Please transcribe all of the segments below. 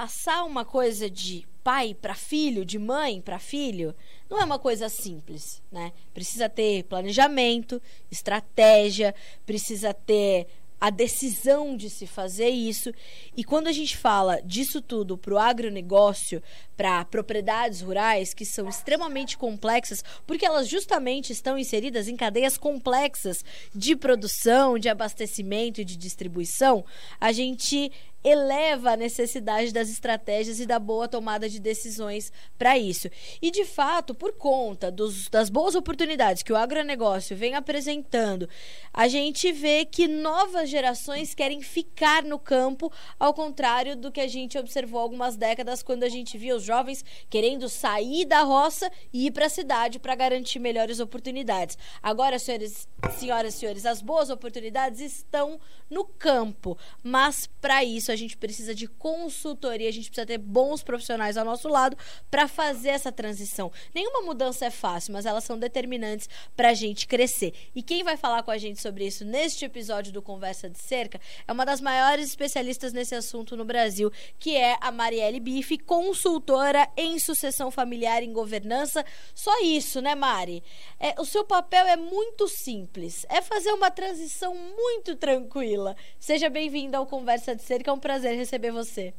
passar uma coisa de pai para filho, de mãe para filho, não é uma coisa simples, né? Precisa ter planejamento, estratégia, precisa ter a decisão de se fazer isso. E quando a gente fala disso tudo para o agronegócio, para propriedades rurais, que são extremamente complexas, porque elas justamente estão inseridas em cadeias complexas de produção, de abastecimento e de distribuição, a gente eleva a necessidade das estratégias e da boa tomada de decisões para isso. E, de fato, por conta dos, das boas oportunidades que o agronegócio vem apresentando, a gente vê que novas gerações querem ficar no campo, ao contrário do que a gente observou algumas décadas quando a gente via os jovens querendo sair da roça e ir para a cidade para garantir melhores oportunidades. Agora, senhores, senhoras e senhores, as boas oportunidades estão no campo, mas para isso a gente precisa de consultoria, a gente precisa ter bons profissionais ao nosso lado para fazer essa transição. Nenhuma mudança é fácil, mas elas são determinantes para a gente crescer. E quem vai falar com a gente sobre isso neste episódio do Conversa de Cerca é uma das maiores especialistas nesse assunto no Brasil, que é a Marielle Bife, consultora em sucessão familiar em governança. Só isso, né, Mari? É, o seu papel é muito simples, é fazer uma transição muito tranquila. Seja bem-vinda ao Conversa de Cerca, é um prazer receber você.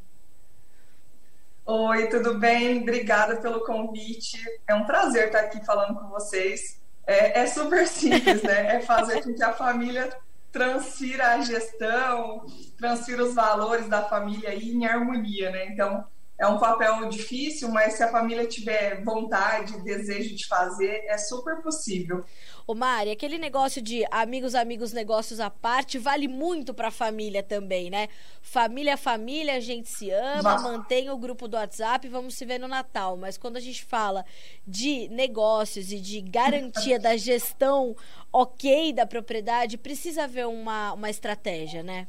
Oi, tudo bem? Obrigada pelo convite. É um prazer estar aqui falando com vocês. É, é super simples, né? É fazer com que a família transfira a gestão, transfira os valores da família aí em harmonia, né? Então, é um papel difícil, mas se a família tiver vontade, desejo de fazer, é super possível. Ô Mari, aquele negócio de amigos, amigos, negócios à parte vale muito para a família também, né? Família, família, a gente se ama, Nossa. mantém o grupo do WhatsApp, vamos se ver no Natal. Mas quando a gente fala de negócios e de garantia da gestão ok da propriedade, precisa haver uma, uma estratégia, né?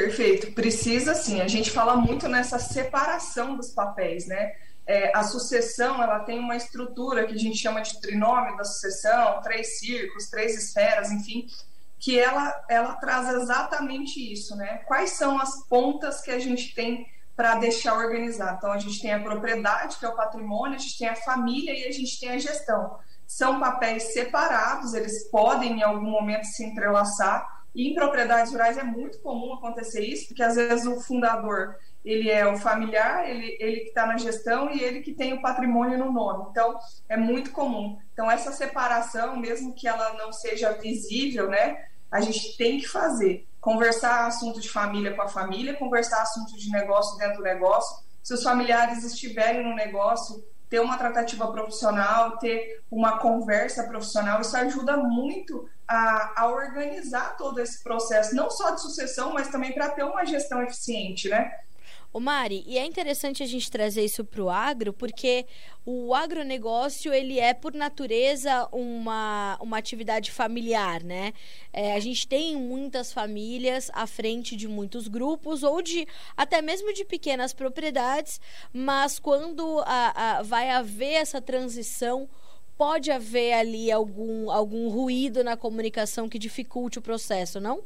Perfeito. Precisa sim. A gente fala muito nessa separação dos papéis, né? É, a sucessão ela tem uma estrutura que a gente chama de trinômio da sucessão, três círculos, três esferas, enfim, que ela, ela traz exatamente isso, né? Quais são as pontas que a gente tem para deixar organizado? Então, a gente tem a propriedade, que é o patrimônio, a gente tem a família e a gente tem a gestão. São papéis separados, eles podem em algum momento se entrelaçar, e em propriedades rurais é muito comum acontecer isso, porque às vezes o fundador ele é o familiar, ele, ele que está na gestão e ele que tem o patrimônio no nome. Então, é muito comum. Então, essa separação, mesmo que ela não seja visível, né, a gente tem que fazer. Conversar assunto de família com a família, conversar assunto de negócio dentro do negócio. Se os familiares estiverem no negócio, ter uma tratativa profissional, ter uma conversa profissional, isso ajuda muito a, a organizar todo esse processo, não só de sucessão, mas também para ter uma gestão eficiente, né? O Mari, e é interessante a gente trazer isso para o agro, porque o agronegócio, ele é, por natureza, uma, uma atividade familiar, né? É, a gente tem muitas famílias à frente de muitos grupos, ou de até mesmo de pequenas propriedades, mas quando a, a, vai haver essa transição, pode haver ali algum, algum ruído na comunicação que dificulte o processo, não?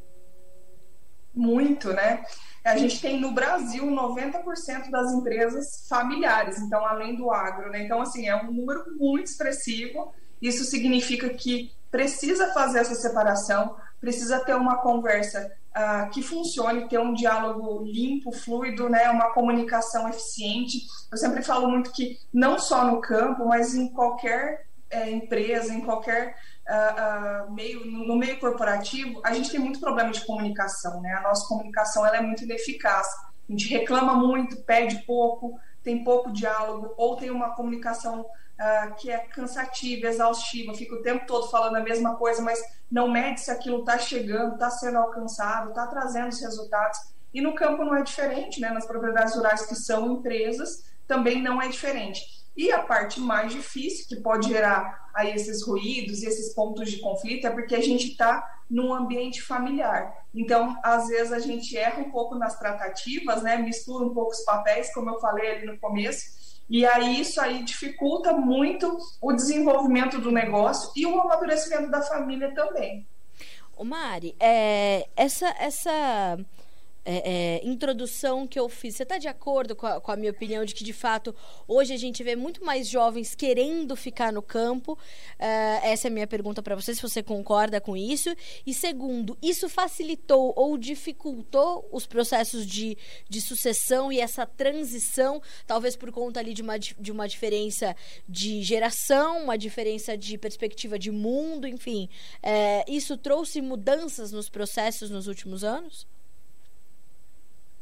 Muito, né? A gente tem no Brasil 90% das empresas familiares, então além do agro, né? Então assim, é um número muito expressivo. Isso significa que precisa fazer essa separação, precisa ter uma conversa uh, que funcione, ter um diálogo limpo, fluido, né? Uma comunicação eficiente. Eu sempre falo muito que não só no campo, mas em qualquer é, empresa, em qualquer uh, uh, meio, no meio corporativo, a gente tem muito problema de comunicação, né? A nossa comunicação ela é muito ineficaz. A gente reclama muito, pede pouco, tem pouco diálogo, ou tem uma comunicação uh, que é cansativa, exaustiva, fica o tempo todo falando a mesma coisa, mas não mede se aquilo está chegando, está sendo alcançado, está trazendo os resultados. E no campo não é diferente, né? Nas propriedades rurais que são empresas, também não é diferente. E a parte mais difícil que pode gerar aí esses ruídos e esses pontos de conflito é porque a gente está num ambiente familiar. Então, às vezes a gente erra um pouco nas tratativas, né? Mistura um pouco os papéis, como eu falei ali no começo. E aí isso aí dificulta muito o desenvolvimento do negócio e o amadurecimento da família também. O Mari, é, essa, essa é, é, introdução que eu fiz, você está de acordo com a, com a, minha opinião de que, de fato, hoje a gente vê muito mais jovens querendo ficar no campo? É, essa é a minha pergunta para você, se você concorda com isso. E segundo, isso facilitou ou dificultou os processos de, de sucessão e essa transição, talvez por conta ali de uma, de uma diferença de geração, uma diferença de perspectiva de mundo, enfim. É, isso trouxe mudanças nos processos nos últimos anos?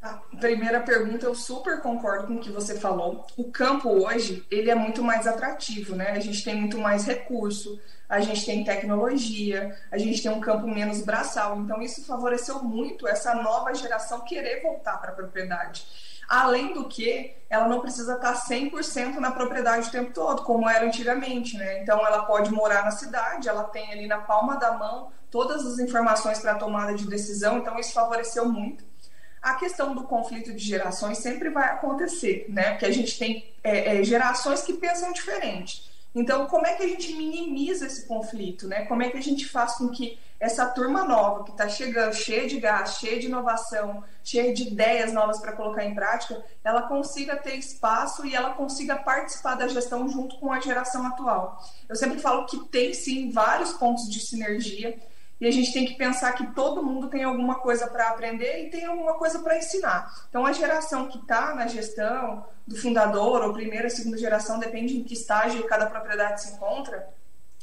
A primeira pergunta, eu super concordo com o que você falou. O campo hoje, ele é muito mais atrativo, né? A gente tem muito mais recurso, a gente tem tecnologia, a gente tem um campo menos braçal. Então, isso favoreceu muito essa nova geração querer voltar para a propriedade. Além do que, ela não precisa estar 100% na propriedade o tempo todo, como era antigamente, né? Então, ela pode morar na cidade, ela tem ali na palma da mão todas as informações para a tomada de decisão, então isso favoreceu muito a questão do conflito de gerações sempre vai acontecer, né? Porque a gente tem é, é, gerações que pensam diferente. Então, como é que a gente minimiza esse conflito, né? Como é que a gente faz com que essa turma nova que está chegando, cheia de gás, cheia de inovação, cheia de ideias novas para colocar em prática, ela consiga ter espaço e ela consiga participar da gestão junto com a geração atual. Eu sempre falo que tem sim vários pontos de sinergia e a gente tem que pensar que todo mundo tem alguma coisa para aprender e tem alguma coisa para ensinar. Então, a geração que está na gestão do fundador, ou primeira, segunda geração, depende em que estágio cada propriedade se encontra,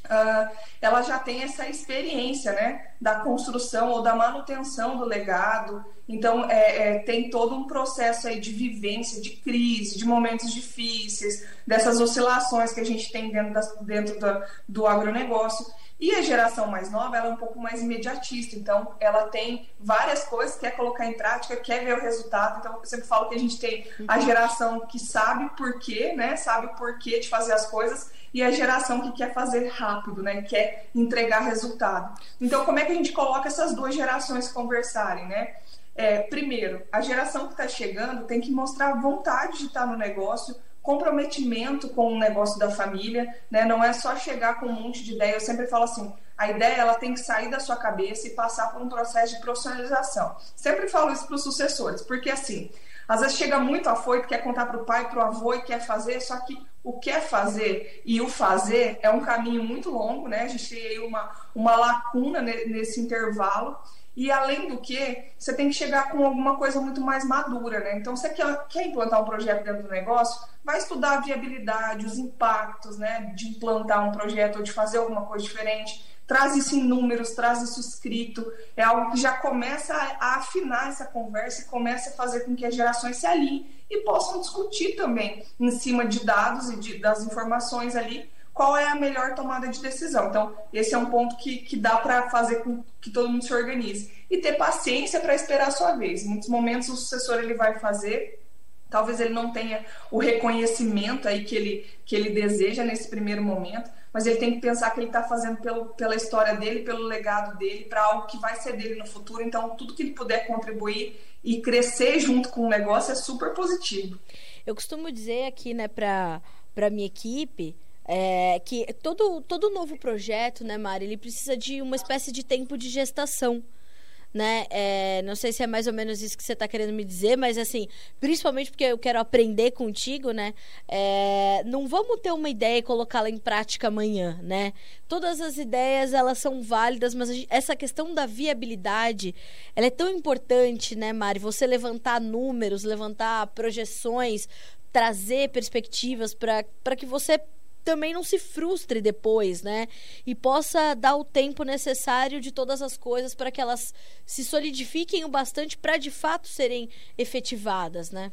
uh, ela já tem essa experiência né, da construção ou da manutenção do legado. Então, é, é, tem todo um processo aí de vivência, de crise, de momentos difíceis, dessas oscilações que a gente tem dentro, da, dentro da, do agronegócio. E a geração mais nova, ela é um pouco mais imediatista, então ela tem várias coisas, quer colocar em prática, quer ver o resultado. Então, eu sempre falo que a gente tem a uhum. geração que sabe por quê, né? Sabe o porquê de fazer as coisas, e a geração que quer fazer rápido, né? Quer entregar resultado. Então, como é que a gente coloca essas duas gerações conversarem, né? É, primeiro, a geração que está chegando tem que mostrar vontade de estar no negócio, comprometimento com o negócio da família, né? Não é só chegar com um monte de ideia. Eu sempre falo assim, a ideia ela tem que sair da sua cabeça e passar por um processo de profissionalização. Sempre falo isso para os sucessores, porque assim, às vezes chega muito afoito, quer contar para o pai, para o avô e quer fazer, só que o quer fazer e o fazer é um caminho muito longo, né? A gente tem uma, uma lacuna nesse intervalo. E além do que, você tem que chegar com alguma coisa muito mais madura, né? Então, você quer, quer implantar um projeto dentro do negócio, vai estudar a viabilidade, os impactos, né? De implantar um projeto ou de fazer alguma coisa diferente. Traz isso em números, traz isso escrito. É algo que já começa a, afinar essa conversa e começa a fazer com que as gerações se alinhem e possam discutir também em cima de dados e de, das informações ali qual é a melhor tomada de decisão. Então, esse é um ponto que, que dá para fazer com que todo mundo se organize. E ter paciência para esperar a sua vez. Em muitos momentos, o sucessor ele vai fazer, talvez ele não tenha o reconhecimento aí que ele, que ele deseja nesse primeiro momento, mas ele tem que pensar que ele está fazendo pelo, pela história dele, pelo legado dele, para algo que vai ser dele no futuro. Então, tudo que ele puder contribuir e crescer junto com o negócio é super positivo. Eu costumo dizer aqui, né, para minha equipe é, que todo, todo novo projeto, né, Mari, ele precisa de uma espécie de tempo de gestação. Né? É, não sei se é mais ou menos isso que você está querendo me dizer, mas assim, principalmente porque eu quero aprender contigo, né? É, não vamos ter uma ideia e colocá-la em prática amanhã, né? Todas as ideias elas são válidas, mas gente, essa questão da viabilidade, ela é tão importante, né, Mari? Você levantar números, levantar projeções, trazer perspectivas para que você também não se frustre depois, né? E possa dar o tempo necessário de todas as coisas para que elas se solidifiquem o bastante para de fato serem efetivadas, né?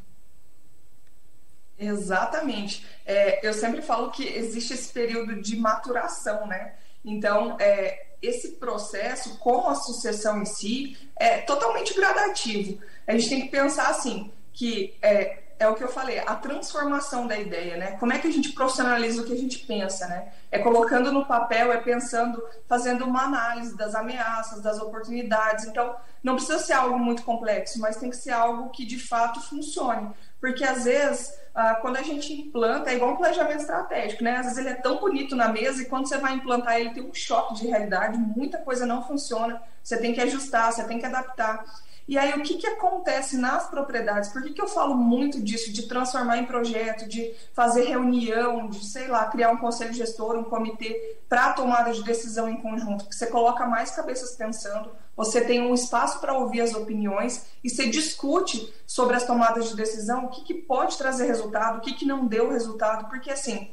Exatamente. É, eu sempre falo que existe esse período de maturação, né? Então, é, esse processo com a sucessão em si é totalmente gradativo. A gente tem que pensar assim, que é, é o que eu falei, a transformação da ideia, né? Como é que a gente profissionaliza o que a gente pensa, né? É colocando no papel, é pensando, fazendo uma análise das ameaças, das oportunidades. Então, não precisa ser algo muito complexo, mas tem que ser algo que de fato funcione. Porque às vezes, ah, quando a gente implanta, é igual um planejamento estratégico, né? Às vezes ele é tão bonito na mesa e quando você vai implantar ele tem um choque de realidade, muita coisa não funciona, você tem que ajustar, você tem que adaptar. E aí, o que, que acontece nas propriedades? Por que, que eu falo muito disso, de transformar em projeto, de fazer reunião, de, sei lá, criar um conselho gestor, um comitê para tomada de decisão em conjunto? Porque você coloca mais cabeças pensando, você tem um espaço para ouvir as opiniões e você discute sobre as tomadas de decisão, o que, que pode trazer resultado, o que, que não deu resultado, porque assim.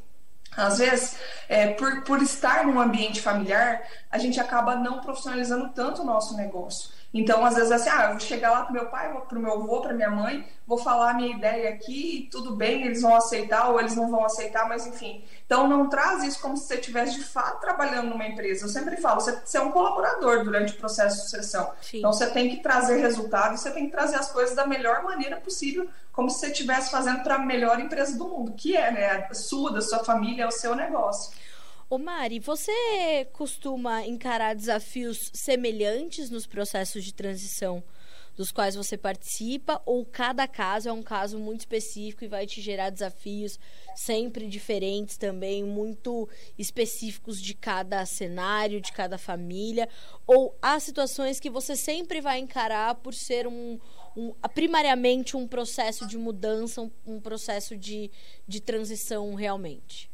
Às vezes, é, por, por estar num ambiente familiar, a gente acaba não profissionalizando tanto o nosso negócio. Então, às vezes, assim, ah, eu vou chegar lá pro meu pai, pro meu avô, pra minha mãe, vou falar a minha ideia aqui, tudo bem, eles vão aceitar ou eles não vão aceitar, mas enfim. Então, não traz isso como se você estivesse de fato trabalhando numa empresa. Eu sempre falo, você, você é um colaborador durante o processo de sucessão. Sim. Então, você tem que trazer resultados, você tem que trazer as coisas da melhor maneira possível, como se você estivesse fazendo para a melhor empresa do mundo, que é, né, a sua, da sua família, é o seu negócio. Ô Mari, você costuma encarar desafios semelhantes nos processos de transição dos quais você participa ou cada caso é um caso muito específico e vai te gerar desafios sempre diferentes também, muito específicos de cada cenário, de cada família, ou há situações que você sempre vai encarar por ser um, um primariamente um processo de mudança, um, um processo de, de transição realmente?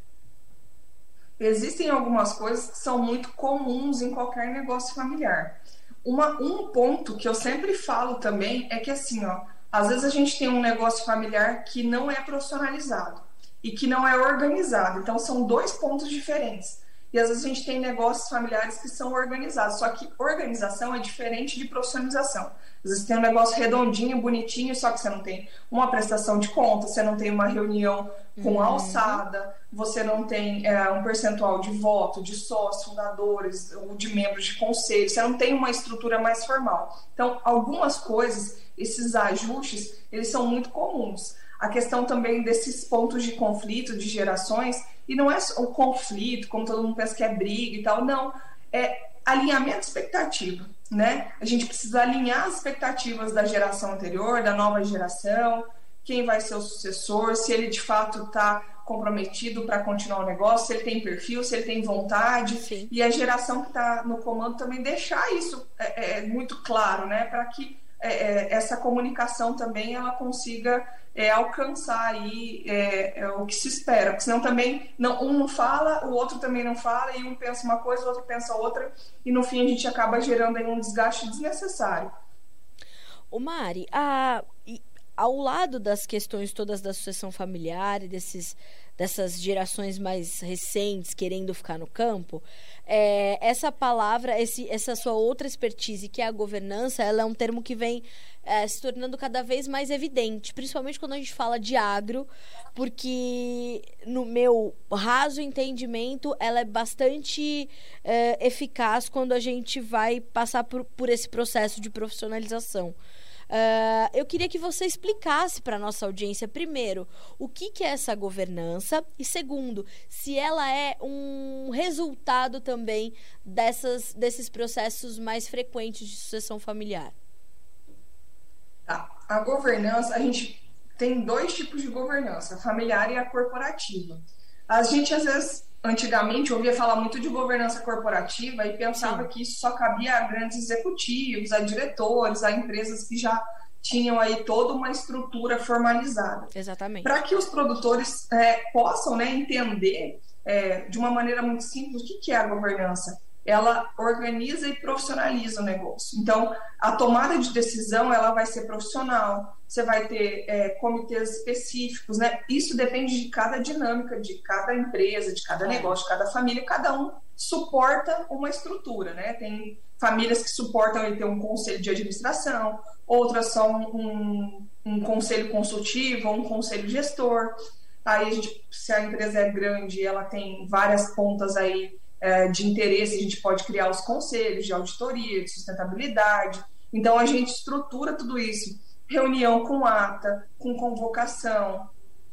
Existem algumas coisas que são muito comuns em qualquer negócio familiar. Uma, um ponto que eu sempre falo também é que assim, ó, às vezes a gente tem um negócio familiar que não é profissionalizado e que não é organizado. Então são dois pontos diferentes. E às vezes a gente tem negócios familiares que são organizados, só que organização é diferente de profissionalização. Às vezes tem um negócio redondinho, bonitinho, só que você não tem uma prestação de conta, você não tem uma reunião com uhum. alçada, você não tem é, um percentual de voto, de sócios, fundadores, ou de membros de conselho, você não tem uma estrutura mais formal. Então, algumas coisas, esses ajustes, eles são muito comuns. A questão também desses pontos de conflito de gerações, e não é o conflito, como todo mundo pensa que é briga e tal, não. É alinhamento expectativa né? A gente precisa alinhar as expectativas da geração anterior, da nova geração, quem vai ser o sucessor, se ele de fato está comprometido para continuar o negócio, se ele tem perfil, se ele tem vontade. Sim. E a geração que está no comando também deixar isso é, é muito claro, né? Para que é, é, essa comunicação também ela consiga é, alcançar aí é, é, o que se espera, porque senão também não, um não fala, o outro também não fala, e um pensa uma coisa, o outro pensa outra, e no fim a gente acaba gerando aí um desgaste desnecessário. O Mari, a, ao lado das questões todas da sucessão familiar e desses, dessas gerações mais recentes querendo ficar no campo, é, essa palavra, esse, essa sua outra expertise, que é a governança, ela é um termo que vem é, se tornando cada vez mais evidente, principalmente quando a gente fala de agro, porque no meu raso entendimento ela é bastante é, eficaz quando a gente vai passar por, por esse processo de profissionalização. Uh, eu queria que você explicasse para a nossa audiência, primeiro, o que, que é essa governança e, segundo, se ela é um resultado também dessas, desses processos mais frequentes de sucessão familiar. Tá. A governança, a gente tem dois tipos de governança, a familiar e a corporativa. A gente, às vezes, antigamente ouvia falar muito de governança corporativa e pensava Sim. que isso só cabia a grandes executivos, a diretores, a empresas que já tinham aí toda uma estrutura formalizada. Exatamente. Para que os produtores é, possam né, entender é, de uma maneira muito simples o que, que é a governança ela organiza e profissionaliza o negócio. Então, a tomada de decisão ela vai ser profissional. Você vai ter é, comitês específicos, né? Isso depende de cada dinâmica, de cada empresa, de cada negócio, de cada família. Cada um suporta uma estrutura, né? Tem famílias que suportam ele ter um conselho de administração, outras são um, um conselho consultivo, um conselho gestor. Aí, a gente, se a empresa é grande, ela tem várias pontas aí de interesse, a gente pode criar os conselhos de auditoria, de sustentabilidade. Então, a gente estrutura tudo isso reunião com ata, com convocação,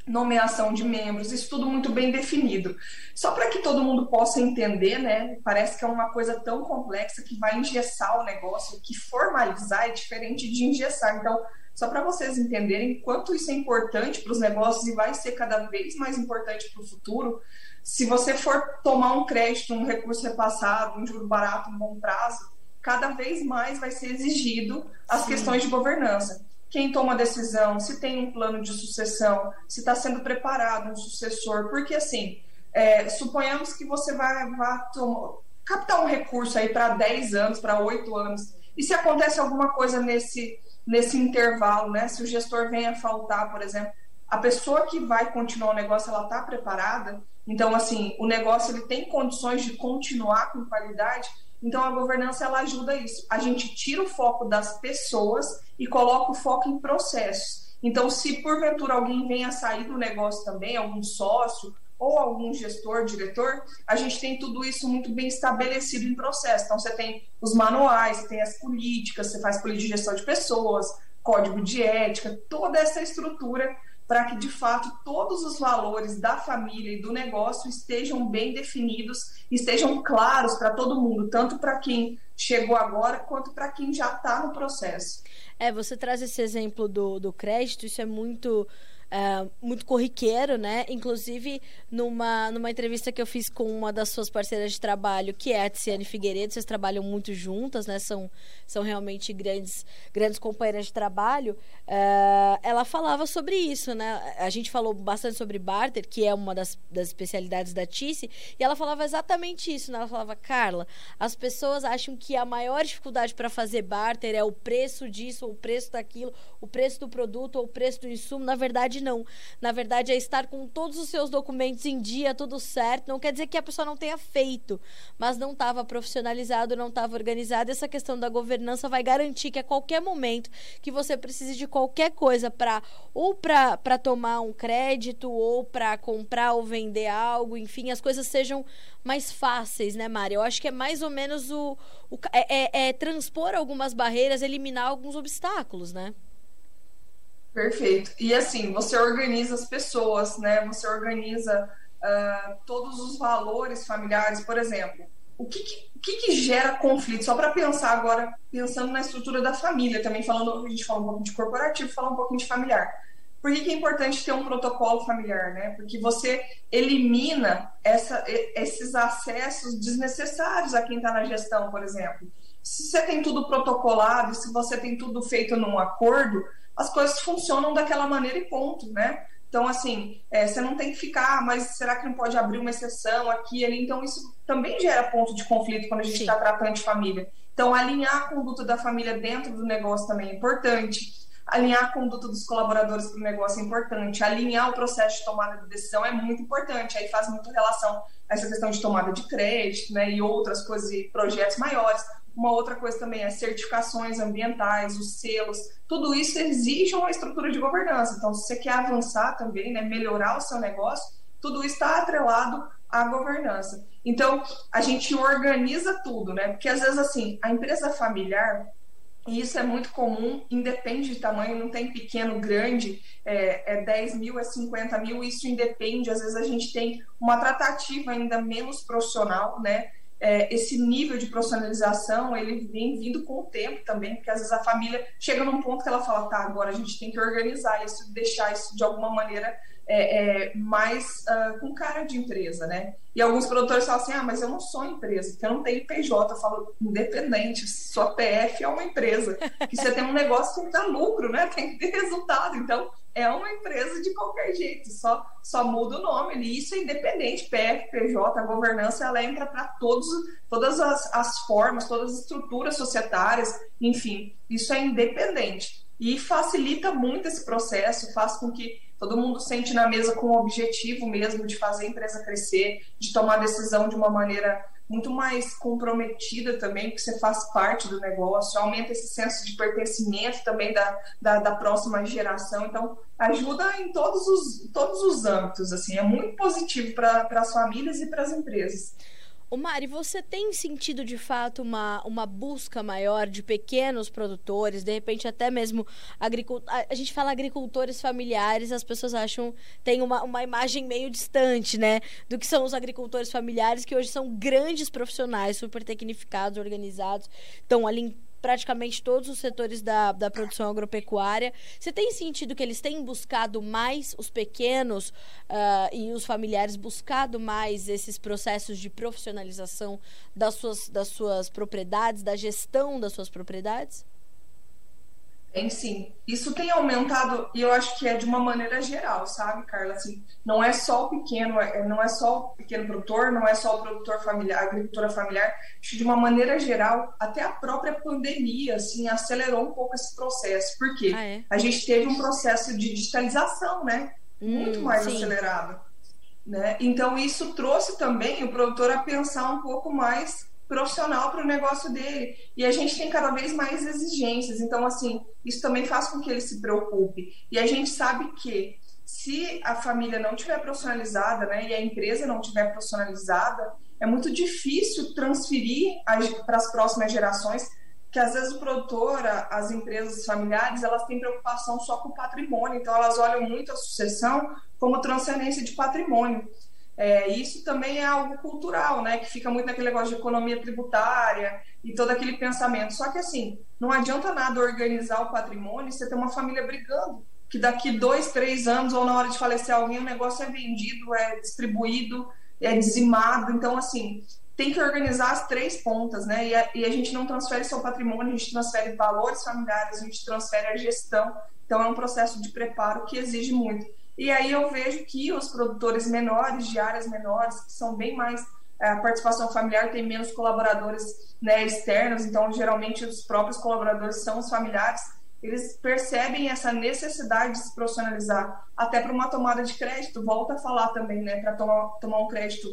nomeação de membros, isso tudo muito bem definido. Só para que todo mundo possa entender, né? Parece que é uma coisa tão complexa que vai engessar o negócio, que formalizar é diferente de engessar. Então, só para vocês entenderem quanto isso é importante para os negócios e vai ser cada vez mais importante para o futuro. Se você for tomar um crédito, um recurso repassado, um juro barato, um bom prazo, cada vez mais vai ser exigido as Sim. questões de governança quem toma a decisão, se tem um plano de sucessão, se está sendo preparado um sucessor, porque assim, é, suponhamos que você vai, vai tomar, captar um recurso aí para 10 anos, para 8 anos, e se acontece alguma coisa nesse, nesse intervalo, né? Se o gestor vem a faltar, por exemplo, a pessoa que vai continuar o negócio, ela está preparada? Então, assim, o negócio ele tem condições de continuar com qualidade, então a governança ela ajuda isso. A gente tira o foco das pessoas e coloca o foco em processos. Então, se porventura alguém venha sair do negócio também, algum sócio ou algum gestor, diretor, a gente tem tudo isso muito bem estabelecido em processo. Então, você tem os manuais, você tem as políticas, você faz política de gestão de pessoas, código de ética, toda essa estrutura para que de fato todos os valores da família e do negócio estejam bem definidos, estejam claros para todo mundo, tanto para quem chegou agora quanto para quem já está no processo. É, você traz esse exemplo do, do crédito, isso é muito é, muito corriqueiro, né? Inclusive, numa, numa entrevista que eu fiz com uma das suas parceiras de trabalho, que é a Tiziane Figueiredo, vocês trabalham muito juntas, né? São, são realmente grandes, grandes companheiras de trabalho. É, ela falava sobre isso, né? A gente falou bastante sobre barter, que é uma das, das especialidades da Tice, e ela falava exatamente isso, né? Ela falava, Carla, as pessoas acham que a maior dificuldade para fazer barter é o preço disso, ou o preço daquilo, o preço do produto, ou o preço do insumo. Na verdade, verdade, não. Na verdade, é estar com todos os seus documentos em dia, tudo certo. Não quer dizer que a pessoa não tenha feito, mas não estava profissionalizado, não estava organizado. Essa questão da governança vai garantir que a qualquer momento que você precise de qualquer coisa para ou para tomar um crédito ou para comprar ou vender algo, enfim, as coisas sejam mais fáceis, né, Mari? Eu acho que é mais ou menos o, o é, é, é transpor algumas barreiras, eliminar alguns obstáculos, né? Perfeito. E assim, você organiza as pessoas, né? Você organiza uh, todos os valores familiares, por exemplo. O que, que, que gera conflito? Só para pensar agora, pensando na estrutura da família, também falando, a gente fala um pouco de corporativo, fala um pouquinho de familiar. Por que, que é importante ter um protocolo familiar, né? Porque você elimina essa, esses acessos desnecessários a quem está na gestão, por exemplo. Se você tem tudo protocolado, se você tem tudo feito num acordo, as coisas funcionam daquela maneira e ponto, né? Então, assim, é, você não tem que ficar, ah, mas será que não pode abrir uma exceção aqui ali? Então, isso também gera ponto de conflito quando a gente está tratando de família. Então, alinhar a conduta da família dentro do negócio também é importante. Alinhar a conduta dos colaboradores para o negócio é importante. Alinhar o processo de tomada de decisão é muito importante. Aí faz muito relação a essa questão de tomada de crédito, né? E outras coisas e projetos maiores. Uma outra coisa também é certificações ambientais, os selos, tudo isso exige uma estrutura de governança. Então, se você quer avançar também, né, melhorar o seu negócio, tudo isso está atrelado à governança. Então, a gente organiza tudo, né? Porque às vezes, assim, a empresa familiar, e isso é muito comum, independe de tamanho, não tem pequeno, grande, é, é 10 mil, é 50 mil, isso independe. Às vezes a gente tem uma tratativa ainda menos profissional, né? É, esse nível de profissionalização ele vem vindo com o tempo também, porque às vezes a família chega num ponto que ela fala, tá, agora a gente tem que organizar isso, deixar isso de alguma maneira é, é, mais uh, com cara de empresa, né? E alguns produtores falam assim, ah, mas eu não sou empresa, porque eu não tenho PJ, eu falo independente, sua PF é uma empresa, que você tem um negócio que dar lucro, né? Tem que ter resultado, então é uma empresa de qualquer jeito, só, só muda o nome. E isso é independente, PF, PJ, a governança, ela entra para todas as, as formas, todas as estruturas societárias, enfim, isso é independente. E facilita muito esse processo, faz com que todo mundo sente na mesa com o objetivo mesmo de fazer a empresa crescer, de tomar decisão de uma maneira muito mais comprometida também, que você faz parte do negócio, aumenta esse senso de pertencimento também da, da, da próxima geração. Então, ajuda em todos os, todos os âmbitos, assim, é muito positivo para as famílias e para as empresas. Ô Mari, você tem sentido de fato uma, uma busca maior de pequenos produtores, de repente até mesmo agricultores. A gente fala agricultores familiares, as pessoas acham, tem uma, uma imagem meio distante, né? Do que são os agricultores familiares, que hoje são grandes profissionais, super tecnificados, organizados, estão ali praticamente todos os setores da, da produção agropecuária. Você tem sentido que eles têm buscado mais, os pequenos uh, e os familiares, buscado mais esses processos de profissionalização das suas, das suas propriedades, da gestão das suas propriedades? Tem sim. Isso tem aumentado e eu acho que é de uma maneira geral, sabe, Carla? Assim, não é só o pequeno, é, não é só o pequeno produtor, não é só o produtor familiar, a agricultura familiar. Acho que de uma maneira geral, até a própria pandemia, assim, acelerou um pouco esse processo. Por quê? Ah, é? A gente teve um processo de digitalização, né? Muito hum, mais sim. acelerado. Né? Então, isso trouxe também o produtor a pensar um pouco mais profissional para o negócio dele. E a gente tem cada vez mais exigências. Então, assim, isso também faz com que ele se preocupe. E a gente sabe que se a família não tiver profissionalizada, né, e a empresa não tiver profissionalizada, é muito difícil transferir para as próximas gerações, que às vezes o produtor, as empresas familiares, elas têm preocupação só com o patrimônio, então elas olham muito a sucessão como transcendência de patrimônio. É, isso também é algo cultural, né? Que fica muito naquele negócio de economia tributária e todo aquele pensamento. Só que assim, não adianta nada organizar o patrimônio e você ter uma família brigando. Que daqui dois, três anos, ou na hora de falecer alguém, o negócio é vendido, é distribuído, é dizimado. Então, assim, tem que organizar as três pontas, né? E a, e a gente não transfere só patrimônio, a gente transfere valores familiares, a gente transfere a gestão. Então, é um processo de preparo que exige muito. E aí eu vejo que os produtores menores, de áreas menores, que são bem mais. Eh, a participação familiar tem menos colaboradores né, externos, então geralmente os próprios colaboradores são os familiares. Eles percebem essa necessidade de se profissionalizar, até para uma tomada de crédito. Volta a falar também, né, para tomar, tomar um crédito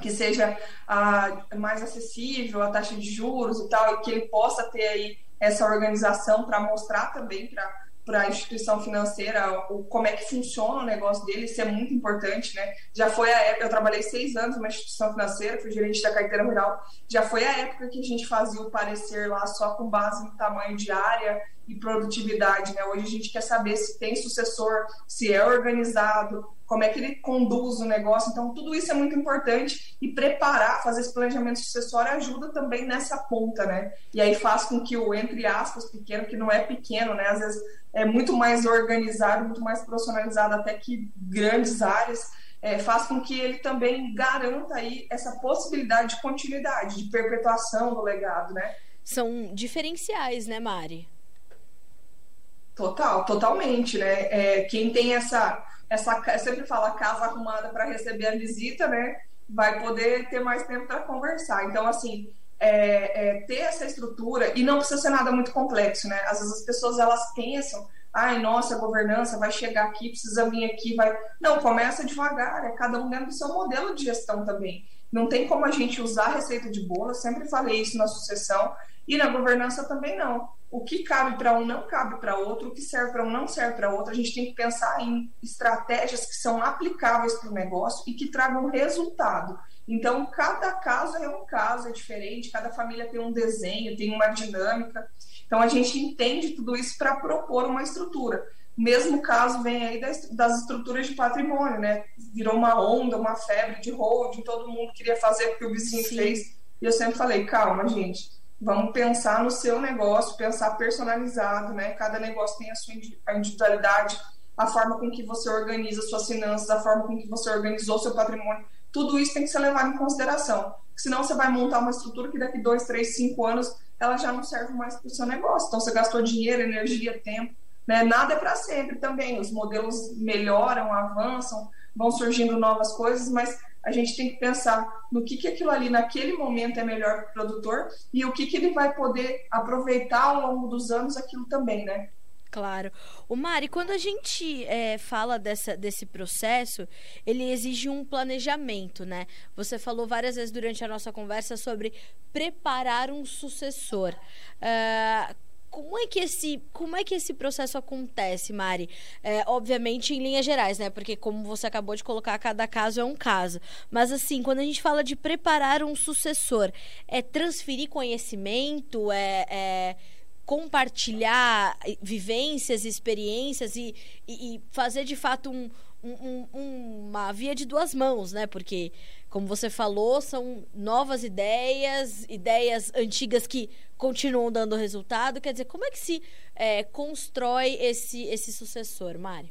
que seja ah, mais acessível, a taxa de juros e tal, e que ele possa ter aí essa organização para mostrar também para para a instituição financeira o, como é que funciona o negócio dele, isso é muito importante, né? Já foi a época, eu trabalhei seis anos numa instituição financeira, fui gerente da carteira rural, já foi a época que a gente fazia o parecer lá só com base no tamanho de área e produtividade, né? Hoje a gente quer saber se tem sucessor, se é organizado, como é que ele conduz o negócio. Então, tudo isso é muito importante e preparar, fazer esse planejamento sucessório ajuda também nessa ponta, né? E aí faz com que o, entre aspas, pequeno, que não é pequeno, né? Às vezes é muito mais organizado, muito mais profissionalizado até que grandes áreas, é, faz com que ele também garanta aí essa possibilidade de continuidade, de perpetuação do legado, né? São diferenciais, né, Mari? Total, totalmente, né? É, quem tem essa, essa, eu sempre fala casa arrumada para receber a visita, né? Vai poder ter mais tempo para conversar. Então, assim, é, é, ter essa estrutura e não precisa ser nada muito complexo, né? Às vezes as pessoas elas pensam, ai, nossa, a governança vai chegar aqui, precisa vir aqui, vai. Não, começa devagar, é cada um dentro do seu modelo de gestão também. Não tem como a gente usar a receita de bolo, eu sempre falei isso na sucessão, e na governança também não. O que cabe para um não cabe para outro, o que serve para um não serve para outro. A gente tem que pensar em estratégias que são aplicáveis para o negócio e que tragam resultado. Então, cada caso é um caso, é diferente, cada família tem um desenho, tem uma dinâmica. Então, a gente entende tudo isso para propor uma estrutura. Mesmo caso vem aí das, das, estruturas de patrimônio, né? Virou uma onda, uma febre de holding, todo mundo queria fazer porque o vizinho Sim. fez. E eu sempre falei, calma, gente Vamos pensar no seu negócio, pensar personalizado, né? Cada negócio tem a sua individualidade, a forma com que você organiza suas finanças, a forma com que você organizou seu patrimônio. Tudo isso tem que ser levado em consideração. Senão você vai montar uma estrutura que daqui dois, três, cinco anos ela já não serve mais para o seu negócio. Então você gastou dinheiro, energia, tempo. Né? Nada é para sempre também. Os modelos melhoram, avançam, vão surgindo novas coisas, mas a gente tem que pensar no que, que aquilo ali naquele momento é melhor para o produtor e o que, que ele vai poder aproveitar ao longo dos anos aquilo também, né? Claro. O Mari, quando a gente é, fala dessa, desse processo, ele exige um planejamento, né? Você falou várias vezes durante a nossa conversa sobre preparar um sucessor. Uh, como é que esse, como é que esse processo acontece, Mari? É, obviamente em linhas gerais, né? Porque como você acabou de colocar, cada caso é um caso. Mas assim, quando a gente fala de preparar um sucessor, é transferir conhecimento, é, é compartilhar vivências, experiências e, e, e fazer de fato um, um, um, uma via de duas mãos, né? Porque, como você falou, são novas ideias, ideias antigas que continuam dando resultado. Quer dizer, como é que se é, constrói esse, esse sucessor, Mário?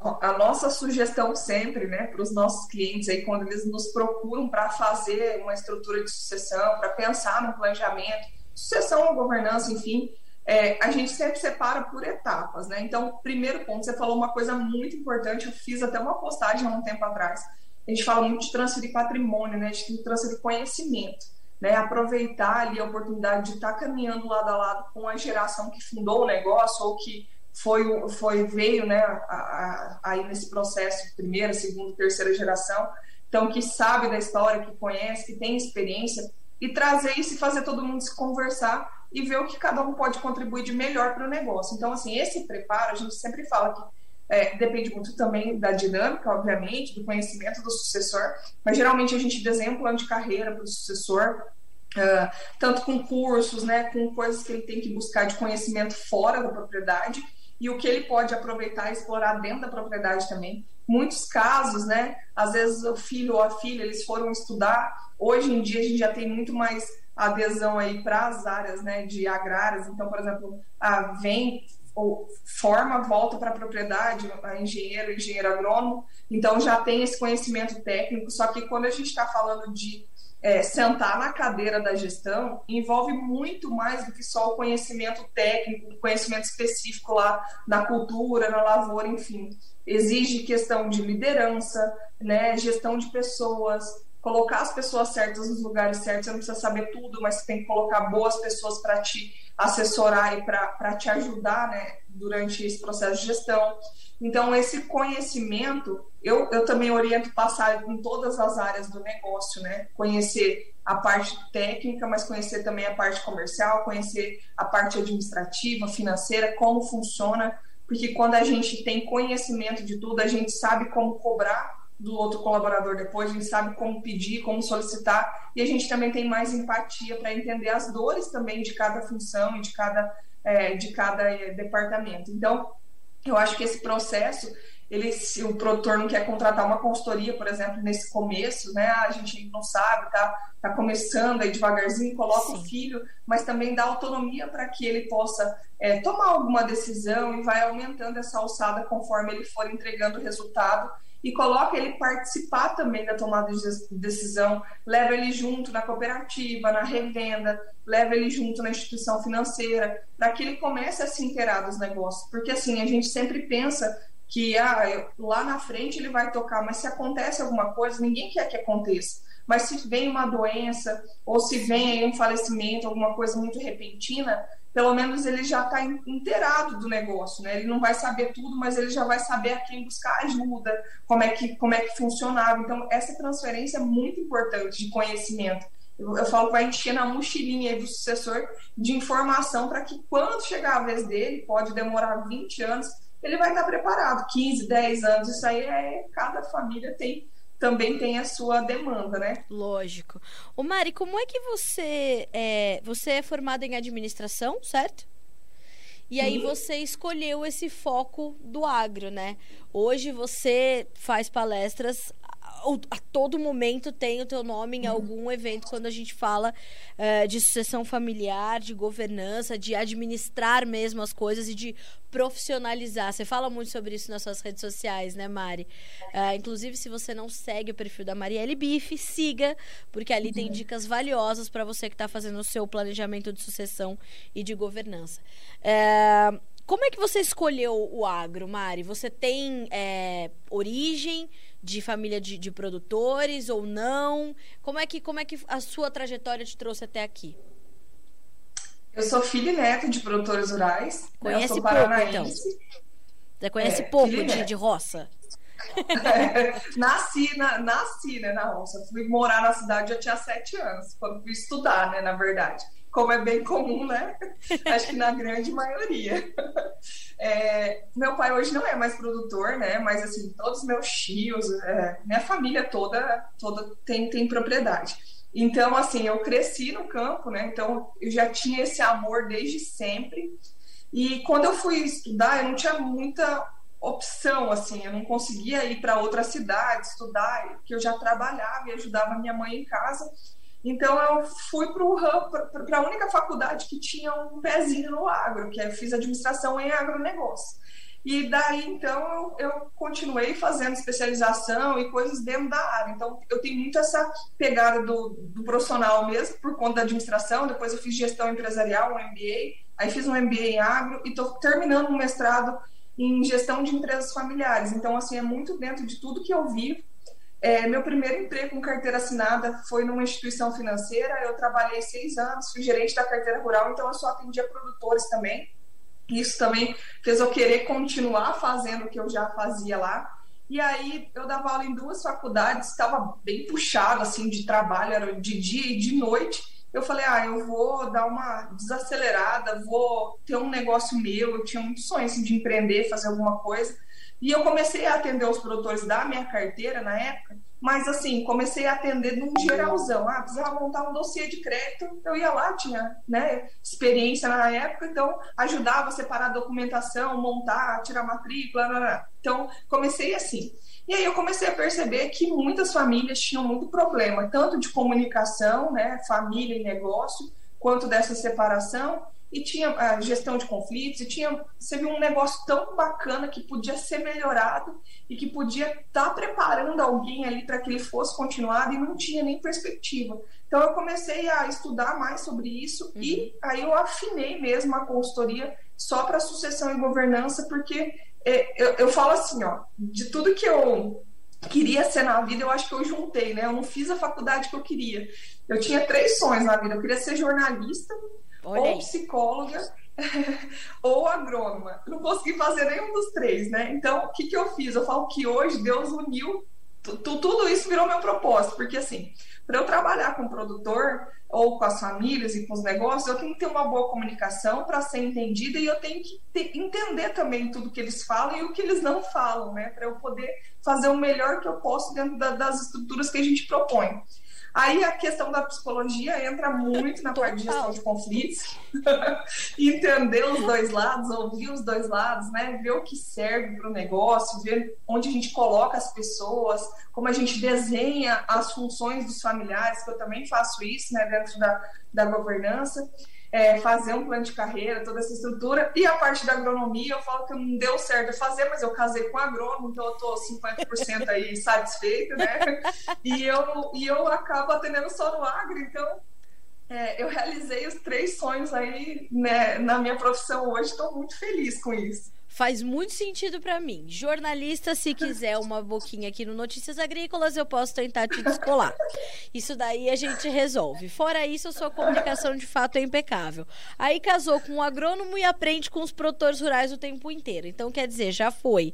A nossa sugestão sempre, né, para os nossos clientes aí, quando eles nos procuram para fazer uma estrutura de sucessão, para pensar no planejamento, sucessão, governança, enfim, é, a gente sempre separa por etapas, né? Então, primeiro ponto, você falou uma coisa muito importante, eu fiz até uma postagem há um tempo atrás. A gente fala muito de transferir patrimônio, né? A gente tem que transferir conhecimento, né? Aproveitar ali a oportunidade de estar tá caminhando lado a lado com a geração que fundou o negócio ou que foi, foi veio, né? Aí nesse processo primeira, segunda, terceira geração. Então, que sabe da história, que conhece, que tem experiência e trazer isso e fazer todo mundo se conversar e ver o que cada um pode contribuir de melhor para o negócio. Então, assim, esse preparo, a gente sempre fala que é, depende muito também da dinâmica, obviamente, do conhecimento do sucessor, mas geralmente a gente desenha um plano de carreira para o sucessor, uh, tanto com cursos, né, com coisas que ele tem que buscar de conhecimento fora da propriedade e o que ele pode aproveitar e explorar dentro da propriedade também. Muitos casos, né, às vezes o filho ou a filha, eles foram estudar Hoje em dia a gente já tem muito mais adesão aí para as áreas né, de agrárias. Então, por exemplo, a vem ou forma, volta para a propriedade, a engenheiro, engenheiro agrônomo, então já tem esse conhecimento técnico, só que quando a gente está falando de é, sentar na cadeira da gestão, envolve muito mais do que só o conhecimento técnico, o conhecimento específico lá na cultura, na lavoura, enfim. Exige questão de liderança, né, gestão de pessoas, colocar as pessoas certas nos lugares certos. Você não precisa saber tudo, mas você tem que colocar boas pessoas para te assessorar e para te ajudar né, durante esse processo de gestão. Então, esse conhecimento, eu, eu também oriento passar em todas as áreas do negócio, né? Conhecer a parte técnica, mas conhecer também a parte comercial, conhecer a parte administrativa, financeira, como funciona, porque quando a gente tem conhecimento de tudo, a gente sabe como cobrar do outro colaborador depois, a gente sabe como pedir, como solicitar, e a gente também tem mais empatia para entender as dores também de cada função e de cada, é, de cada é, departamento. Então, eu acho que esse processo, ele, se o produtor não quer contratar uma consultoria, por exemplo, nesse começo, né, a gente não sabe, tá, tá começando aí devagarzinho, coloca Sim. o filho, mas também dá autonomia para que ele possa é, tomar alguma decisão e vai aumentando essa alçada conforme ele for entregando o resultado e coloca ele participar também da tomada de decisão, leva ele junto na cooperativa, na revenda, leva ele junto na instituição financeira, para que ele comece a se inteirar dos negócios. Porque assim, a gente sempre pensa que ah, lá na frente ele vai tocar, mas se acontece alguma coisa, ninguém quer que aconteça. Mas se vem uma doença ou se vem um falecimento, alguma coisa muito repentina, pelo menos ele já está inteirado do negócio, né? Ele não vai saber tudo, mas ele já vai saber a quem buscar ajuda, como é que, como é que funcionava. Então, essa transferência é muito importante de conhecimento. Eu, eu falo que vai encher na mochilinha do sucessor de informação para que quando chegar a vez dele, pode demorar 20 anos, ele vai estar preparado, 15, 10 anos. Isso aí é cada família tem também tem a sua demanda, né? Lógico. O Mari, como é que você é, você é formada em administração, certo? E aí você escolheu esse foco do agro, né? Hoje você faz palestras a todo momento tem o teu nome em algum evento quando a gente fala uh, de sucessão familiar, de governança, de administrar mesmo as coisas e de profissionalizar. Você fala muito sobre isso nas suas redes sociais, né, Mari? Uh, inclusive, se você não segue o perfil da Marielle Bife, siga, porque ali tem uhum. dicas valiosas para você que está fazendo o seu planejamento de sucessão e de governança. Uh, como é que você escolheu o agro, Mari? Você tem é, origem de família de, de, produtores ou não? Como é que como é que a sua trajetória te trouxe até aqui? Eu sou filha e neta de produtores rurais. Né? Conhece pouco, então. Você conhece é, pouco de, de roça? É, nasci, na, nasci né, na roça. Fui morar na cidade, já tinha sete anos, quando fui estudar, né, na verdade. Como é bem comum, né? Acho que na grande maioria. É, meu pai hoje não é mais produtor, né? Mas assim, todos os meus tios, é, minha família toda, toda tem, tem propriedade. Então, assim, eu cresci no campo, né? Então, eu já tinha esse amor desde sempre. E quando eu fui estudar, eu não tinha muita opção, assim, eu não conseguia ir para outra cidade estudar, porque eu já trabalhava e ajudava minha mãe em casa. Então eu fui para a única faculdade que tinha um pezinho no agro, que eu fiz administração em agronegócio. E daí então eu, eu continuei fazendo especialização e coisas dentro da área. Então eu tenho muito essa pegada do, do profissional mesmo, por conta da administração. Depois eu fiz gestão empresarial, um MBA, aí fiz um MBA em agro e estou terminando um mestrado em gestão de empresas familiares. Então, assim, é muito dentro de tudo que eu vivo. É, meu primeiro emprego com carteira assinada foi numa instituição financeira. Eu trabalhei seis anos, fui gerente da carteira rural, então eu só atendia produtores também. Isso também fez eu querer continuar fazendo o que eu já fazia lá. E aí eu dava aula em duas faculdades, estava bem puxado assim de trabalho, era de dia e de noite eu falei, ah, eu vou dar uma desacelerada, vou ter um negócio meu. Eu tinha muito sonho assim, de empreender, fazer alguma coisa. E eu comecei a atender os produtores da minha carteira na época, mas assim, comecei a atender num geralzão. Ah, precisava montar um dossiê de crédito, eu ia lá, tinha né, experiência na época, então ajudava a separar a documentação, montar, tirar matrícula. Blá, blá. Então, comecei assim. E aí eu comecei a perceber que muitas famílias tinham muito problema, tanto de comunicação, né, família e negócio, quanto dessa separação, e tinha a gestão de conflitos, e tinha, você viu um negócio tão bacana que podia ser melhorado e que podia estar tá preparando alguém ali para que ele fosse continuado e não tinha nem perspectiva. Então eu comecei a estudar mais sobre isso uhum. e aí eu afinei mesmo a consultoria só para sucessão e governança, porque é, eu, eu falo assim, ó, de tudo que eu queria ser na vida, eu acho que eu juntei, né? Eu não fiz a faculdade que eu queria. Eu tinha três sonhos na vida. Eu queria ser jornalista, Olha ou psicóloga, ou agrônoma. não consegui fazer nenhum dos três, né? Então, o que, que eu fiz? Eu falo que hoje Deus uniu, tudo isso virou meu propósito, porque assim, para eu trabalhar com produtor ou com as famílias e com os negócios, eu tenho que ter uma boa comunicação para ser entendida e eu tenho que ter, entender também tudo que eles falam e o que eles não falam, né? Para eu poder fazer o melhor que eu posso dentro da, das estruturas que a gente propõe. Aí a questão da psicologia entra muito na parte de gestão de conflitos, entender os dois lados, ouvir os dois lados, né? Ver o que serve para o negócio, ver onde a gente coloca as pessoas, como a gente desenha as funções dos familiares, que eu também faço isso, né? Dentro da, da governança é, fazer um plano de carreira, toda essa estrutura. E a parte da agronomia, eu falo que não deu certo fazer, mas eu casei com agrônomo, então eu tô 50% aí satisfeita, né? E eu, e eu acabo atendendo só no agro, então é, eu realizei os três sonhos aí né, na minha profissão hoje, estou muito feliz com isso faz muito sentido para mim. Jornalista, se quiser uma boquinha aqui no Notícias Agrícolas, eu posso tentar te descolar. Isso daí a gente resolve. Fora isso, a sua comunicação de fato é impecável. Aí casou com um agrônomo e aprende com os produtores rurais o tempo inteiro. Então, quer dizer, já foi.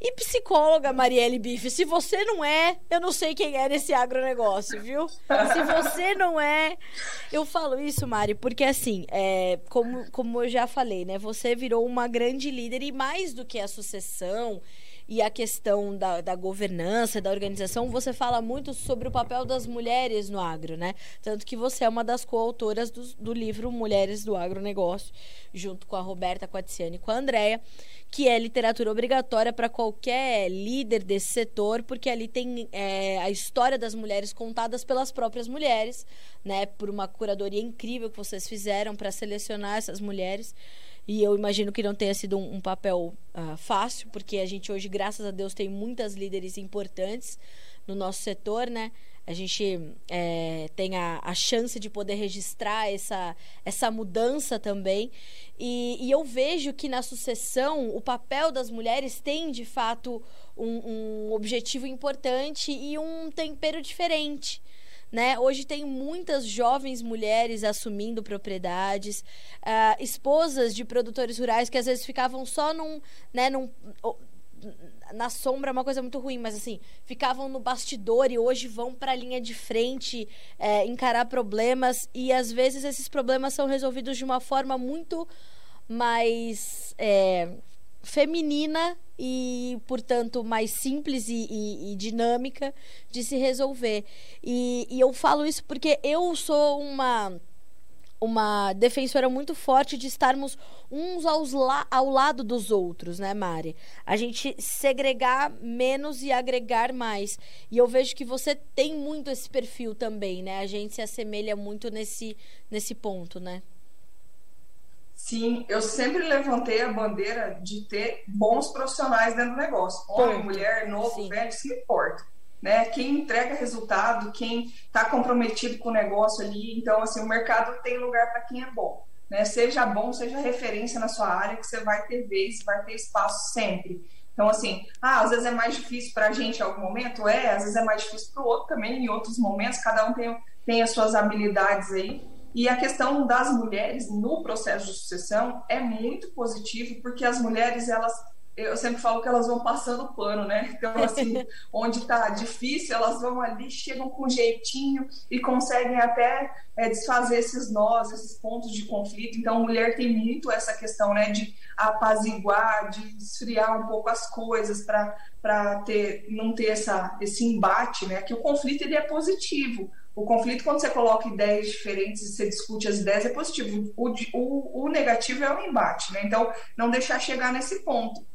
E psicóloga, Marielle Bife, se você não é, eu não sei quem é nesse agronegócio, viu? Se você não é. Eu falo isso, Mari, porque assim, é, como, como eu já falei, né? Você virou uma grande líder e mais do que a sucessão e a questão da, da governança, da organização, você fala muito sobre o papel das mulheres no agro, né? Tanto que você é uma das coautoras do, do livro Mulheres do Agronegócio, junto com a Roberta Quatiziani e com a Andrea, que é literatura obrigatória para qualquer líder desse setor, porque ali tem é, a história das mulheres contadas pelas próprias mulheres, né? Por uma curadoria incrível que vocês fizeram para selecionar essas mulheres. E eu imagino que não tenha sido um, um papel uh, fácil, porque a gente hoje, graças a Deus, tem muitas líderes importantes no nosso setor, né? A gente é, tem a, a chance de poder registrar essa, essa mudança também. E, e, eu vejo que na sucessão o papel das mulheres tem, de fato, um, um objetivo importante e um tempero diferente né? Hoje tem muitas jovens mulheres assumindo propriedades, uh, esposas de produtores rurais que às vezes ficavam só num, né, num na sombra é uma coisa muito ruim, mas assim, ficavam no bastidor e hoje vão para a linha de frente é, encarar problemas e às vezes esses problemas são resolvidos de uma forma muito mais é, feminina e, portanto, mais simples e, e, e, dinâmica de se resolver. E, e eu falo isso porque eu sou uma uma defensora muito forte de estarmos uns aos la ao lado dos outros, né, Mari? A gente segregar menos e agregar mais. E eu vejo que você tem muito esse perfil também, né? A gente se assemelha muito nesse, nesse ponto, né? Sim, eu sempre levantei a bandeira de ter bons profissionais dentro do negócio. Homem, mulher, novo, Sim. velho, isso não importa né? Quem entrega resultado, quem está comprometido com o negócio ali. Então, assim, o mercado tem lugar para quem é bom, né? Seja bom, seja referência na sua área, que você vai ter vez, vai ter espaço sempre. Então, assim, ah, às vezes é mais difícil para a gente em algum momento, é, às vezes é mais difícil para o outro também, em outros momentos, cada um tem, tem as suas habilidades aí. E a questão das mulheres no processo de sucessão é muito positivo, porque as mulheres, elas eu sempre falo que elas vão passando o pano, né? Então, assim, onde tá difícil, elas vão ali, chegam com jeitinho e conseguem até é, desfazer esses nós, esses pontos de conflito. Então, mulher tem muito essa questão, né, de apaziguar, de esfriar um pouco as coisas para ter, não ter essa, esse embate, né? Que o conflito ele é positivo. O conflito, quando você coloca ideias diferentes e você discute as ideias, é positivo. O, o, o negativo é o embate, né? Então, não deixar chegar nesse ponto.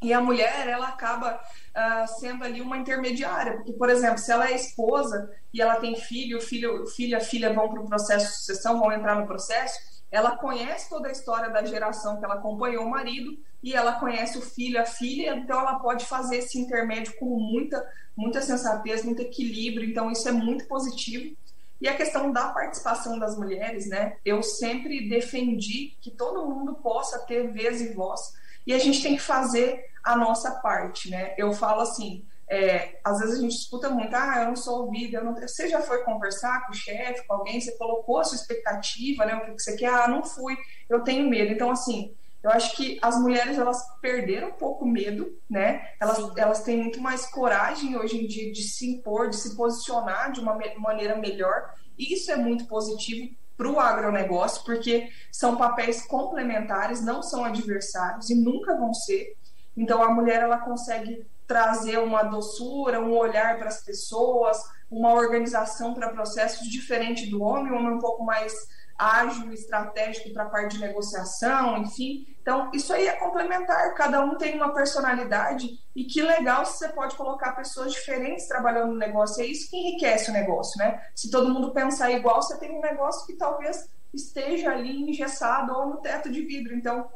E a mulher, ela acaba uh, sendo ali uma intermediária, porque, por exemplo, se ela é esposa e ela tem filho, filho, filha, filha vão para o processo de sucessão, vão entrar no processo, ela conhece toda a história da geração que ela acompanhou o marido e ela conhece o filho, a filha, então ela pode fazer esse intermédio com muita, muita sensatez, muito equilíbrio, então isso é muito positivo. E a questão da participação das mulheres, né? Eu sempre defendi que todo mundo possa ter vez e voz e a gente tem que fazer a nossa parte, né? Eu falo assim, é, às vezes a gente escuta muito, ah, eu não sou ouvida, não... você já foi conversar com o chefe, com alguém, você colocou a sua expectativa, né? O que você quer? Ah, não fui, eu tenho medo. Então, assim, eu acho que as mulheres elas perderam um pouco medo, né? Elas, elas têm muito mais coragem hoje em dia de se impor, de se posicionar de uma maneira melhor. E isso é muito positivo para o agronegócio, porque são papéis complementares, não são adversários e nunca vão ser. Então a mulher ela consegue trazer uma doçura, um olhar para as pessoas, uma organização para processos diferente do homem, um homem um pouco mais ágil, estratégico para a parte de negociação, enfim. Então, isso aí é complementar, cada um tem uma personalidade e que legal se você pode colocar pessoas diferentes trabalhando no negócio. É isso que enriquece o negócio, né? Se todo mundo pensar igual, você tem um negócio que talvez esteja ali engessado ou no teto de vidro. Então,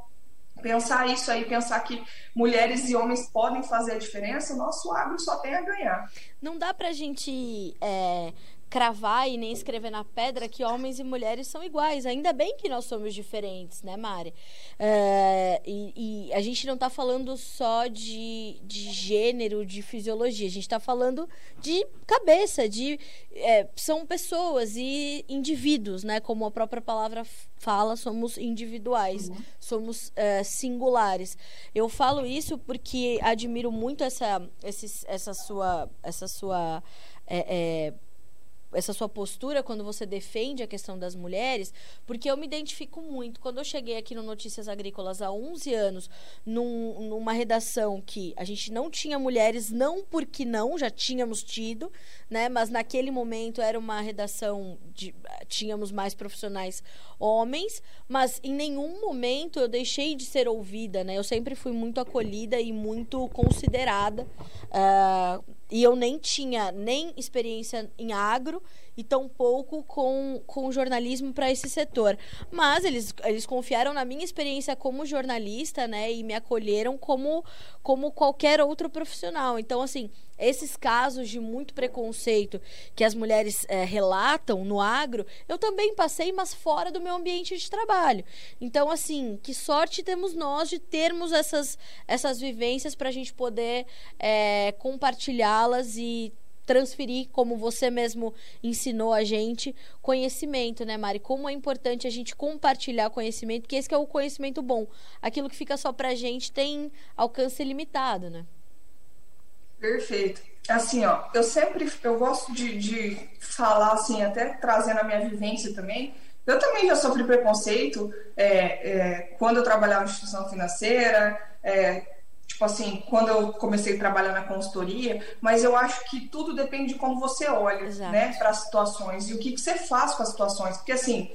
pensar isso aí, pensar que mulheres e homens podem fazer a diferença, o nosso agro só tem a ganhar. Não dá pra gente é, cravar e nem escrever na pedra que homens e mulheres são iguais. Ainda bem que nós somos diferentes, né, Mari? É, e, e, a gente não está falando só de, de gênero, de fisiologia. A gente está falando de cabeça, de é, são pessoas e indivíduos, né? Como a própria palavra fala, somos individuais, uhum. somos é, singulares. Eu falo isso porque admiro muito essa, esse, essa sua, essa sua é, é essa sua postura quando você defende a questão das mulheres, porque eu me identifico muito. Quando eu cheguei aqui no Notícias Agrícolas há 11 anos, num, numa redação que a gente não tinha mulheres, não porque não, já tínhamos tido, né? Mas naquele momento era uma redação de tínhamos mais profissionais homens, mas em nenhum momento eu deixei de ser ouvida, né? Eu sempre fui muito acolhida e muito considerada. Uh, e eu nem tinha nem experiência em agro e tampouco com, com jornalismo para esse setor. Mas eles, eles confiaram na minha experiência como jornalista, né? E me acolheram como, como qualquer outro profissional. Então, assim, esses casos de muito preconceito que as mulheres é, relatam no agro, eu também passei, mas fora do meu ambiente de trabalho. Então, assim, que sorte temos nós de termos essas, essas vivências para a gente poder é, compartilhá-las e transferir, como você mesmo ensinou a gente, conhecimento, né, Mari? Como é importante a gente compartilhar conhecimento, que esse que é o conhecimento bom. Aquilo que fica só pra gente tem alcance limitado, né? Perfeito. Assim, ó, eu sempre, eu gosto de, de falar, assim, até trazendo a minha vivência também, eu também já sofri preconceito é, é, quando eu trabalhava em instituição financeira, é, tipo assim, quando eu comecei a trabalhar na consultoria, mas eu acho que tudo depende de como você olha, Exato. né, para as situações e o que, que você faz com as situações, porque assim,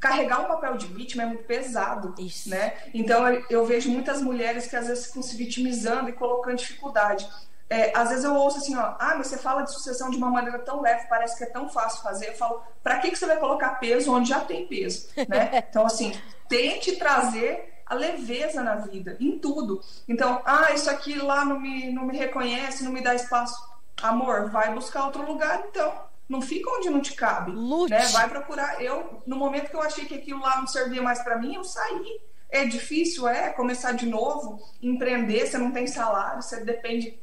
carregar um papel de vítima é muito pesado, Isso. né? Então eu, vejo muitas mulheres que às vezes ficam se vitimizando e colocando dificuldade. É, às vezes eu ouço assim, ó, ah, mas você fala de sucessão de uma maneira tão leve, parece que é tão fácil fazer. Eu falo, para que, que você vai colocar peso onde já tem peso, né? Então, assim, tente trazer a leveza na vida, em tudo. Então, ah, isso aqui lá não me, não me reconhece, não me dá espaço. Amor, vai buscar outro lugar, então. Não fica onde não te cabe. Lute. Né? Vai procurar. Eu, no momento que eu achei que aquilo lá não servia mais para mim, eu saí. É difícil, é, começar de novo, empreender, você não tem salário, você depende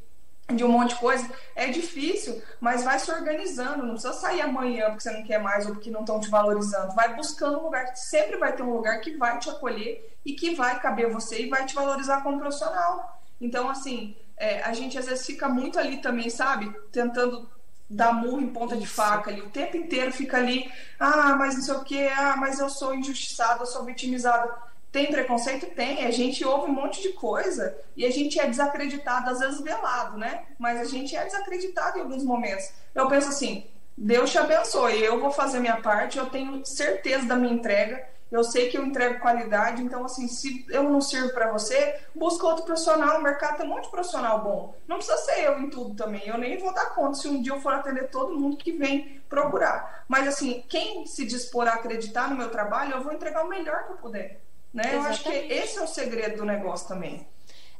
de um monte de coisa, é difícil, mas vai se organizando, não precisa sair amanhã porque você não quer mais ou porque não estão te valorizando, vai buscando um lugar, sempre vai ter um lugar que vai te acolher e que vai caber você e vai te valorizar como profissional. Então, assim, é, a gente às vezes fica muito ali também, sabe, tentando dar murro em ponta de faca ali, o tempo inteiro fica ali, ah, mas não sei o que, ah, mas eu sou injustiçado, eu sou vitimizado tem preconceito? Tem. A gente ouve um monte de coisa e a gente é desacreditado, às vezes velado, né? Mas a gente é desacreditado em alguns momentos. Eu penso assim: Deus te abençoe, eu vou fazer minha parte, eu tenho certeza da minha entrega, eu sei que eu entrego qualidade, então, assim, se eu não sirvo para você, busca outro profissional. No mercado tem um monte de profissional bom. Não precisa ser eu em tudo também. Eu nem vou dar conta se um dia eu for atender todo mundo que vem procurar. Mas, assim, quem se dispor a acreditar no meu trabalho, eu vou entregar o melhor que eu puder. Né? Eu acho que esse é o segredo do negócio também.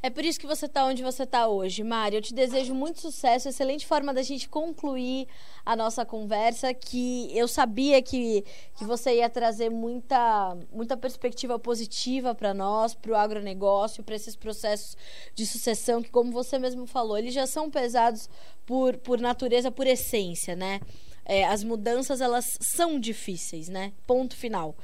É por isso que você está onde você está hoje, Mari. Eu te desejo muito sucesso, excelente forma da gente concluir a nossa conversa, que eu sabia que, que você ia trazer muita, muita perspectiva positiva para nós, para o agronegócio, para esses processos de sucessão, que, como você mesmo falou, eles já são pesados por, por natureza, por essência, né? É, as mudanças, elas são difíceis, né? Ponto final.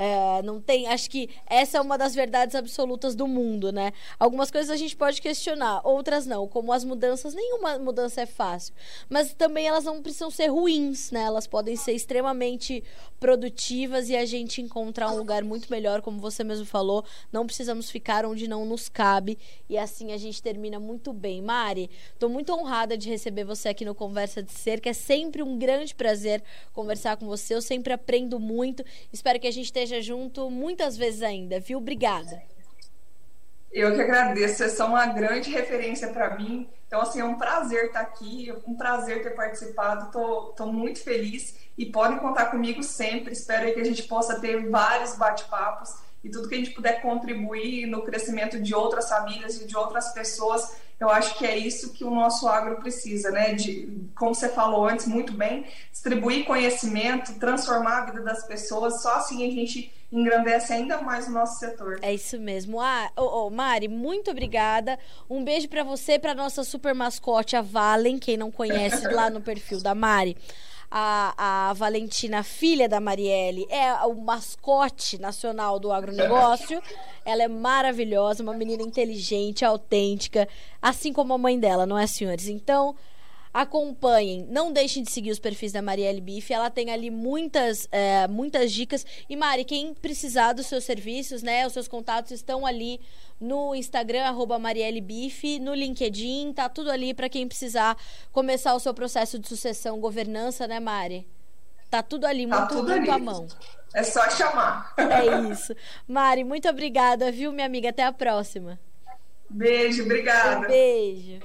É, não tem. Acho que essa é uma das verdades absolutas do mundo, né? Algumas coisas a gente pode questionar, outras não. Como as mudanças, nenhuma mudança é fácil. Mas também elas não precisam ser ruins, né? Elas podem ser extremamente produtivas e a gente encontrar um lugar muito melhor, como você mesmo falou. Não precisamos ficar onde não nos cabe. E assim a gente termina muito bem. Mari, estou muito honrada de receber você aqui no Conversa de Ser, que é sempre um grande prazer conversar com você. Eu sempre aprendo muito. Espero que a gente esteja esteja junto muitas vezes ainda, viu? Obrigada. Eu que agradeço, vocês são uma grande referência para mim. Então, assim, é um prazer estar aqui, um prazer ter participado. Estou muito feliz e podem contar comigo sempre. Espero que a gente possa ter vários bate-papos e tudo que a gente puder contribuir no crescimento de outras famílias e de outras pessoas eu acho que é isso que o nosso agro precisa, né? De, como você falou antes, muito bem, distribuir conhecimento, transformar a vida das pessoas. Só assim a gente engrandece ainda mais o nosso setor. É isso mesmo. Ah, oh, oh, Mari, muito obrigada. Um beijo para você, para nossa super mascote, a Valen, quem não conhece lá no perfil da Mari a, a Valentina, filha da Marielle, é o mascote nacional do agronegócio. Ela é maravilhosa, uma menina inteligente, autêntica, assim como a mãe dela, não é, senhores? Então, acompanhem, não deixem de seguir os perfis da Marielle Bife, ela tem ali muitas, é, muitas dicas. E Mari, quem precisar dos seus serviços, né, os seus contatos estão ali no Instagram, arroba Marielle Bife, no LinkedIn, tá tudo ali para quem precisar começar o seu processo de sucessão, governança, né, Mari? Tá tudo ali, tá muito, tudo muito ali. à mão. É só chamar. É isso. Mari, muito obrigada, viu, minha amiga? Até a próxima. Beijo, obrigada. Um beijo.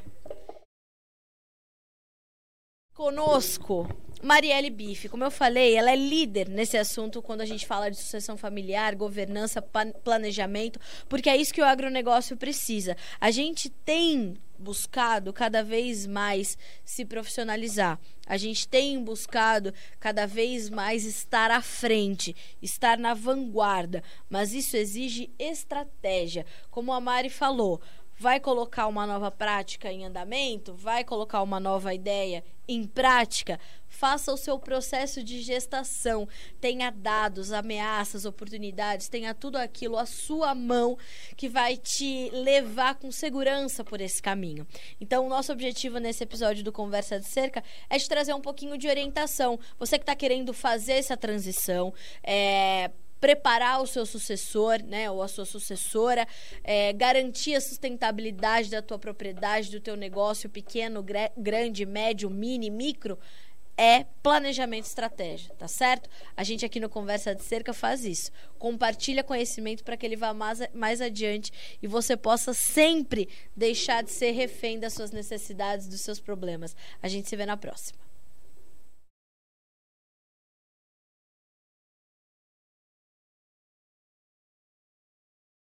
Conosco, Marielle Bife. Como eu falei, ela é líder nesse assunto quando a gente fala de sucessão familiar, governança, planejamento, porque é isso que o agronegócio precisa. A gente tem buscado cada vez mais se profissionalizar. A gente tem buscado cada vez mais estar à frente, estar na vanguarda, mas isso exige estratégia. Como a Mari falou, vai colocar uma nova prática em andamento, vai colocar uma nova ideia em prática, faça o seu processo de gestação. Tenha dados, ameaças, oportunidades, tenha tudo aquilo à sua mão que vai te levar com segurança por esse caminho. Então, o nosso objetivo nesse episódio do Conversa de Cerca é te trazer um pouquinho de orientação. Você que está querendo fazer essa transição, é, preparar o seu sucessor, né, ou a sua sucessora, é, garantir a sustentabilidade da tua propriedade, do teu negócio pequeno, grande, médio, mini, micro, é planejamento e estratégia, tá certo? A gente aqui no Conversa de Cerca faz isso. Compartilha conhecimento para que ele vá mais, mais adiante e você possa sempre deixar de ser refém das suas necessidades, dos seus problemas. A gente se vê na próxima.